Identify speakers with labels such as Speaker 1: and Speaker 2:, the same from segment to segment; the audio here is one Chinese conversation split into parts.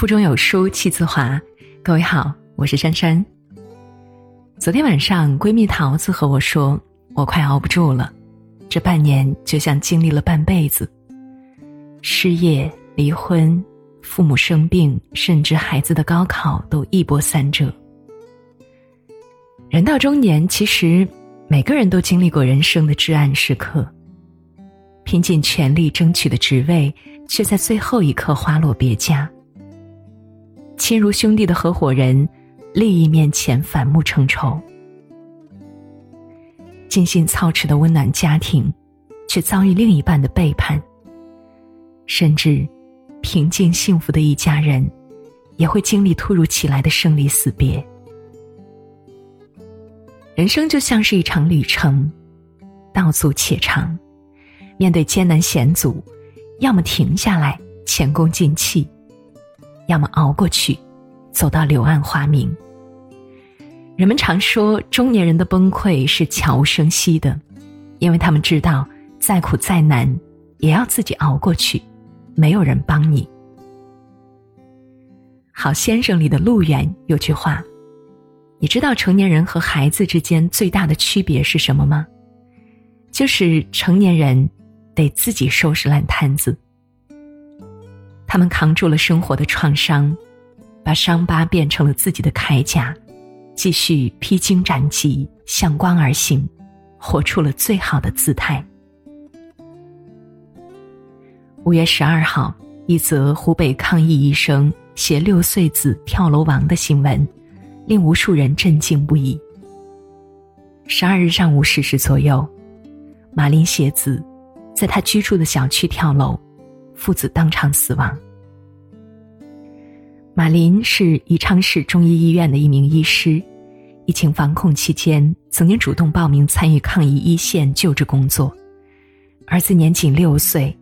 Speaker 1: 腹中有书气自华。各位好，我是珊珊。昨天晚上，闺蜜桃子和我说，我快熬不住了，这半年就像经历了半辈子，失业、离婚、父母生病，甚至孩子的高考都一波三折。人到中年，其实每个人都经历过人生的至暗时刻，拼尽全力争取的职位，却在最后一刻花落别家。亲如兄弟的合伙人，利益面前反目成仇；精心操持的温暖家庭，却遭遇另一半的背叛。甚至，平静幸福的一家人，也会经历突如其来的生离死别。人生就像是一场旅程，道阻且长。面对艰难险阻，要么停下来前功尽弃。要么熬过去，走到柳暗花明。人们常说，中年人的崩溃是悄无声息的，因为他们知道，再苦再难，也要自己熬过去，没有人帮你。好先生里的陆远有句话：“你知道成年人和孩子之间最大的区别是什么吗？就是成年人得自己收拾烂摊子。”他们扛住了生活的创伤，把伤疤变成了自己的铠甲，继续披荆斩棘，向光而行，活出了最好的姿态。五月十二号，一则湖北抗疫医生携六岁子跳楼亡的新闻，令无数人震惊不已。十二日上午十时左右，马林携子在他居住的小区跳楼。父子当场死亡。马林是宜昌市中医医院的一名医师，疫情防控期间曾经主动报名参与抗疫一线救治工作。儿子年仅六岁，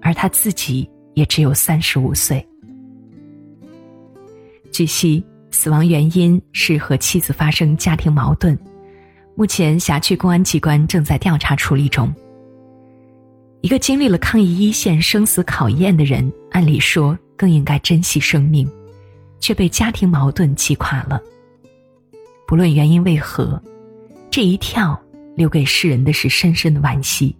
Speaker 1: 而他自己也只有三十五岁。据悉，死亡原因是和妻子发生家庭矛盾，目前辖区公安机关正在调查处理中。一个经历了抗疫一线生死考验的人，按理说更应该珍惜生命，却被家庭矛盾击垮了。不论原因为何，这一跳留给世人的是深深的惋惜，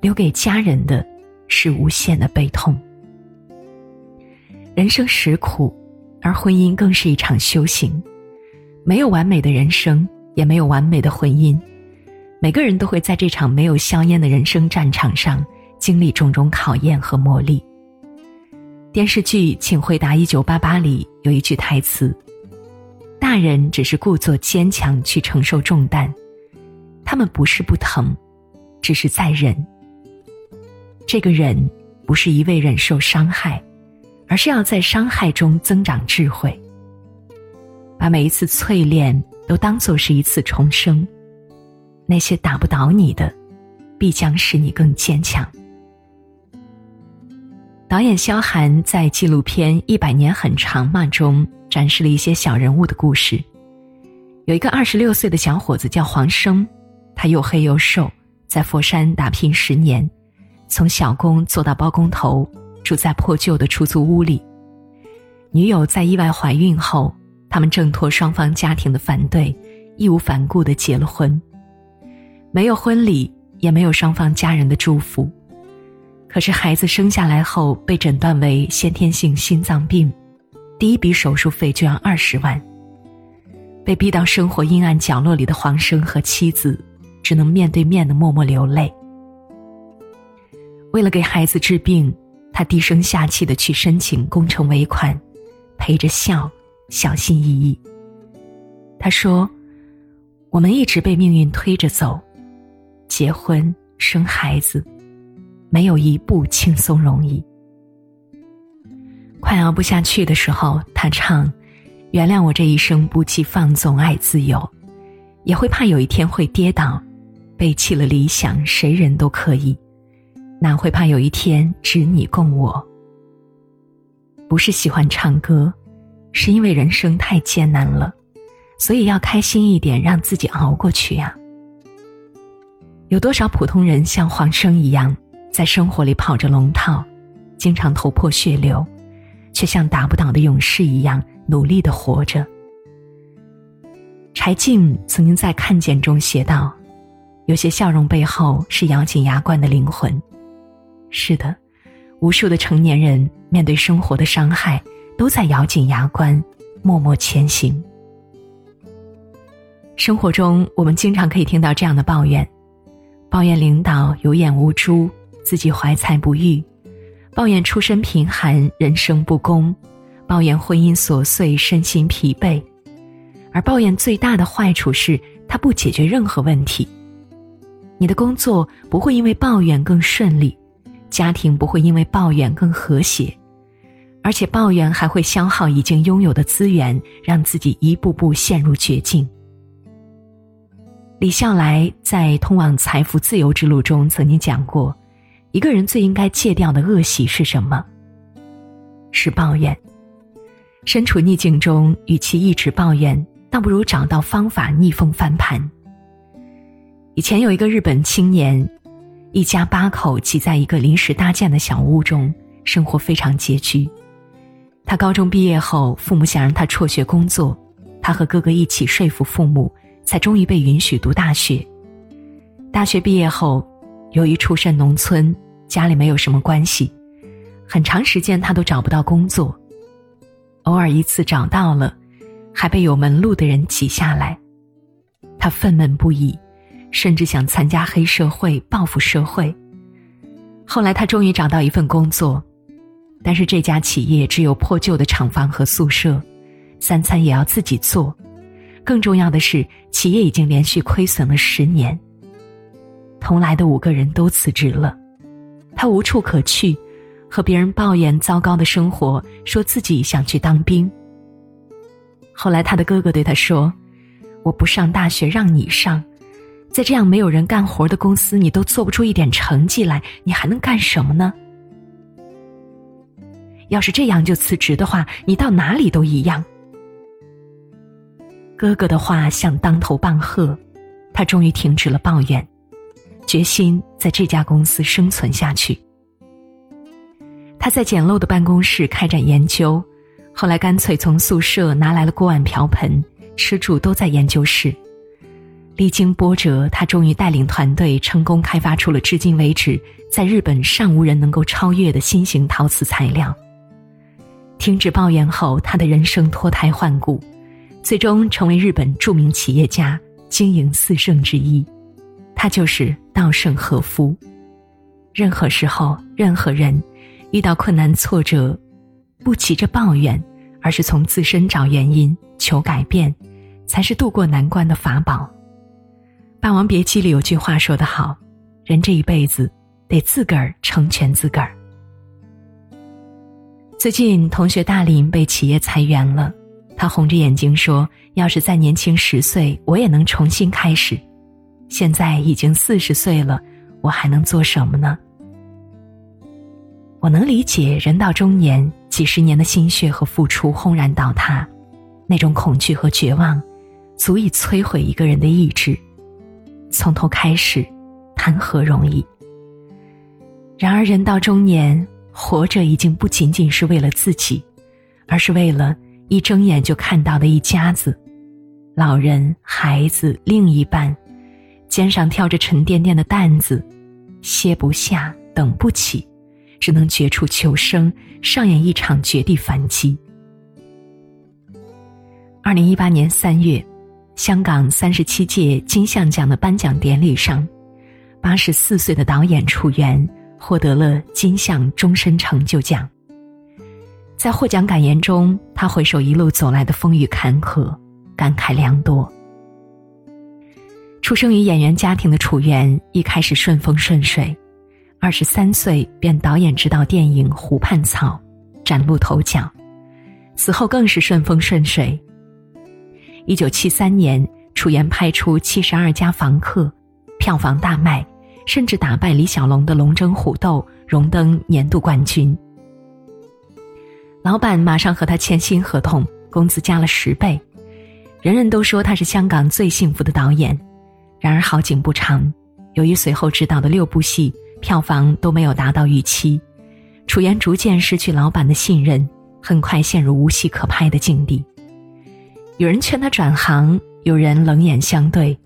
Speaker 1: 留给家人的是无限的悲痛。人生实苦，而婚姻更是一场修行。没有完美的人生，也没有完美的婚姻。每个人都会在这场没有硝烟的人生战场上经历种种考验和磨砺。电视剧《请回答一九八八》里有一句台词：“大人只是故作坚强去承受重担，他们不是不疼，只是在忍。这个忍不是一味忍受伤害，而是要在伤害中增长智慧，把每一次淬炼都当做是一次重生。”那些打不倒你的，必将使你更坚强。导演萧寒在纪录片《一百年很长嘛》中展示了一些小人物的故事。有一个二十六岁的小伙子叫黄生，他又黑又瘦，在佛山打拼十年，从小工做到包工头，住在破旧的出租屋里。女友在意外怀孕后，他们挣脱双方家庭的反对，义无反顾的结了婚。没有婚礼，也没有双方家人的祝福。可是孩子生下来后被诊断为先天性心脏病，第一笔手术费就要二十万。被逼到生活阴暗角落里的黄生和妻子，只能面对面的默默流泪。为了给孩子治病，他低声下气的去申请工程尾款，陪着笑，小心翼翼。他说：“我们一直被命运推着走。”结婚生孩子，没有一步轻松容易。快熬不下去的时候，他唱：“原谅我这一生不羁放纵爱自由，也会怕有一天会跌倒，背弃了理想，谁人都可以，哪会怕有一天只你共我？”不是喜欢唱歌，是因为人生太艰难了，所以要开心一点，让自己熬过去呀。有多少普通人像黄生一样，在生活里跑着龙套，经常头破血流，却像打不倒的勇士一样努力的活着。柴静曾经在《看见》中写道：“有些笑容背后是咬紧牙关的灵魂。”是的，无数的成年人面对生活的伤害，都在咬紧牙关，默默前行。生活中，我们经常可以听到这样的抱怨：抱怨领导有眼无珠，自己怀才不遇；抱怨出身贫寒，人生不公；抱怨婚姻琐碎，身心疲惫。而抱怨最大的坏处是，它不解决任何问题。你的工作不会因为抱怨更顺利。家庭不会因为抱怨更和谐，而且抱怨还会消耗已经拥有的资源，让自己一步步陷入绝境。李笑来在《通往财富自由之路》中曾经讲过，一个人最应该戒掉的恶习是什么？是抱怨。身处逆境中，与其一直抱怨，倒不如找到方法逆风翻盘。以前有一个日本青年。一家八口挤在一个临时搭建的小屋中，生活非常拮据。他高中毕业后，父母想让他辍学工作，他和哥哥一起说服父母，才终于被允许读大学。大学毕业后，由于出身农村，家里没有什么关系，很长时间他都找不到工作。偶尔一次找到了，还被有门路的人挤下来，他愤懑不已。甚至想参加黑社会报复社会。后来他终于找到一份工作，但是这家企业只有破旧的厂房和宿舍，三餐也要自己做。更重要的是，企业已经连续亏损了十年。同来的五个人都辞职了，他无处可去，和别人抱怨糟糕的生活，说自己想去当兵。后来他的哥哥对他说：“我不上大学，让你上。”在这样没有人干活的公司，你都做不出一点成绩来，你还能干什么呢？要是这样就辞职的话，你到哪里都一样。哥哥的话像当头棒喝，他终于停止了抱怨，决心在这家公司生存下去。他在简陋的办公室开展研究，后来干脆从宿舍拿来了锅碗瓢盆，吃住都在研究室。历经波折，他终于带领团队成功开发出了至今为止在日本尚无人能够超越的新型陶瓷材料。停止抱怨后，他的人生脱胎换骨，最终成为日本著名企业家、经营四圣之一。他就是稻盛和夫。任何时候，任何人遇到困难挫折，不急着抱怨，而是从自身找原因、求改变，才是渡过难关的法宝。《霸王别姬》里有句话说得好：“人这一辈子得自个儿成全自个儿。”最近，同学大林被企业裁员了，他红着眼睛说：“要是再年轻十岁，我也能重新开始。现在已经四十岁了，我还能做什么呢？”我能理解人到中年，几十年的心血和付出轰然倒塌，那种恐惧和绝望，足以摧毁一个人的意志。从头开始，谈何容易？然而人到中年，活着已经不仅仅是为了自己，而是为了一睁眼就看到的一家子，老人、孩子、另一半，肩上挑着沉甸甸的担子，歇不下，等不起，只能绝处求生，上演一场绝地反击。二零一八年三月。香港三十七届金像奖的颁奖典礼上，八十四岁的导演楚原获得了金像终身成就奖。在获奖感言中，他回首一路走来的风雨坎坷，感慨良多。出生于演员家庭的楚原一开始顺风顺水，二十三岁便导演执导电影《湖畔草》，崭露头角，此后更是顺风顺水。一九七三年，楚原拍出《七十二家房客》，票房大卖，甚至打败李小龙的《龙争虎斗》，荣登年度冠军。老板马上和他签新合同，工资加了十倍，人人都说他是香港最幸福的导演。然而好景不长，由于随后执导的六部戏票房都没有达到预期，楚原逐渐失去老板的信任，很快陷入无戏可拍的境地。有人劝他转行，有人冷眼相对，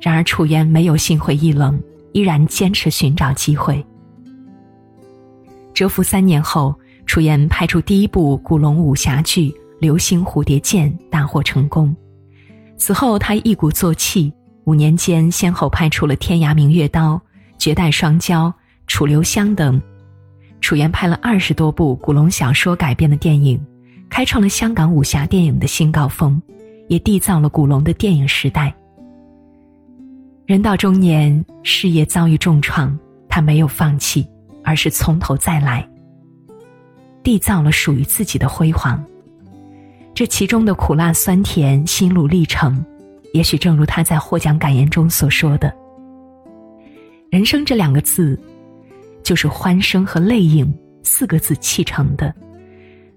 Speaker 1: 然而楚原没有心灰意冷，依然坚持寻找机会。蛰伏三年后，楚原拍出第一部古龙武侠剧《流星蝴蝶剑》，大获成功。此后，他一鼓作气，五年间先后拍出了《天涯明月刀》《绝代双骄》《楚留香》等。楚原拍了二十多部古龙小说改编的电影，开创了香港武侠电影的新高峰，也缔造了古龙的电影时代。人到中年，事业遭遇重创，他没有放弃。而是从头再来，缔造了属于自己的辉煌。这其中的苦辣酸甜、心路历程，也许正如他在获奖感言中所说的：“人生这两个字，就是欢声和泪影四个字砌成的，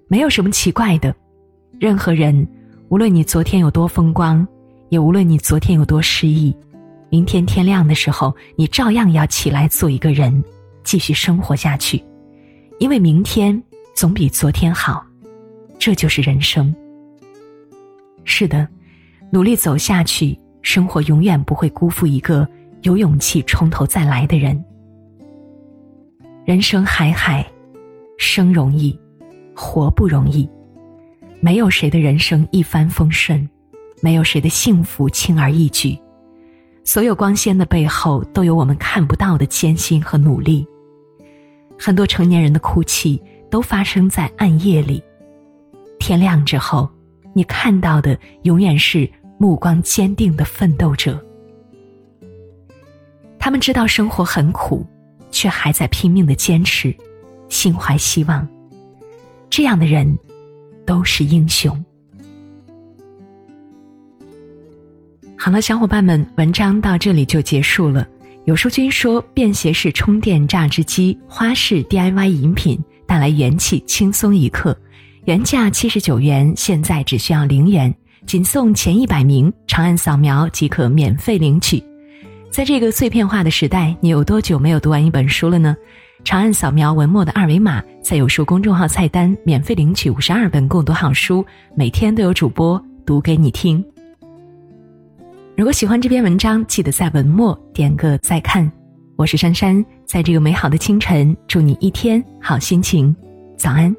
Speaker 1: 没有什么奇怪的。任何人，无论你昨天有多风光，也无论你昨天有多失意，明天天亮的时候，你照样要起来做一个人。”继续生活下去，因为明天总比昨天好，这就是人生。是的，努力走下去，生活永远不会辜负一个有勇气从头再来的人。人生海海，生容易，活不容易，没有谁的人生一帆风顺，没有谁的幸福轻而易举，所有光鲜的背后，都有我们看不到的艰辛和努力。很多成年人的哭泣都发生在暗夜里，天亮之后，你看到的永远是目光坚定的奋斗者。他们知道生活很苦，却还在拼命的坚持，心怀希望。这样的人，都是英雄。好了，小伙伴们，文章到这里就结束了。有书君说，便携式充电榨汁机，花式 DIY 饮品，带来元气，轻松一刻。原价七十九元，现在只需要零元，仅送前一百名，长按扫描即可免费领取。在这个碎片化的时代，你有多久没有读完一本书了呢？长按扫描文末的二维码，在有书公众号菜单免费领取五十二本共读好书，每天都有主播读给你听。如果喜欢这篇文章，记得在文末点个再看。我是珊珊，在这个美好的清晨，祝你一天好心情。早安。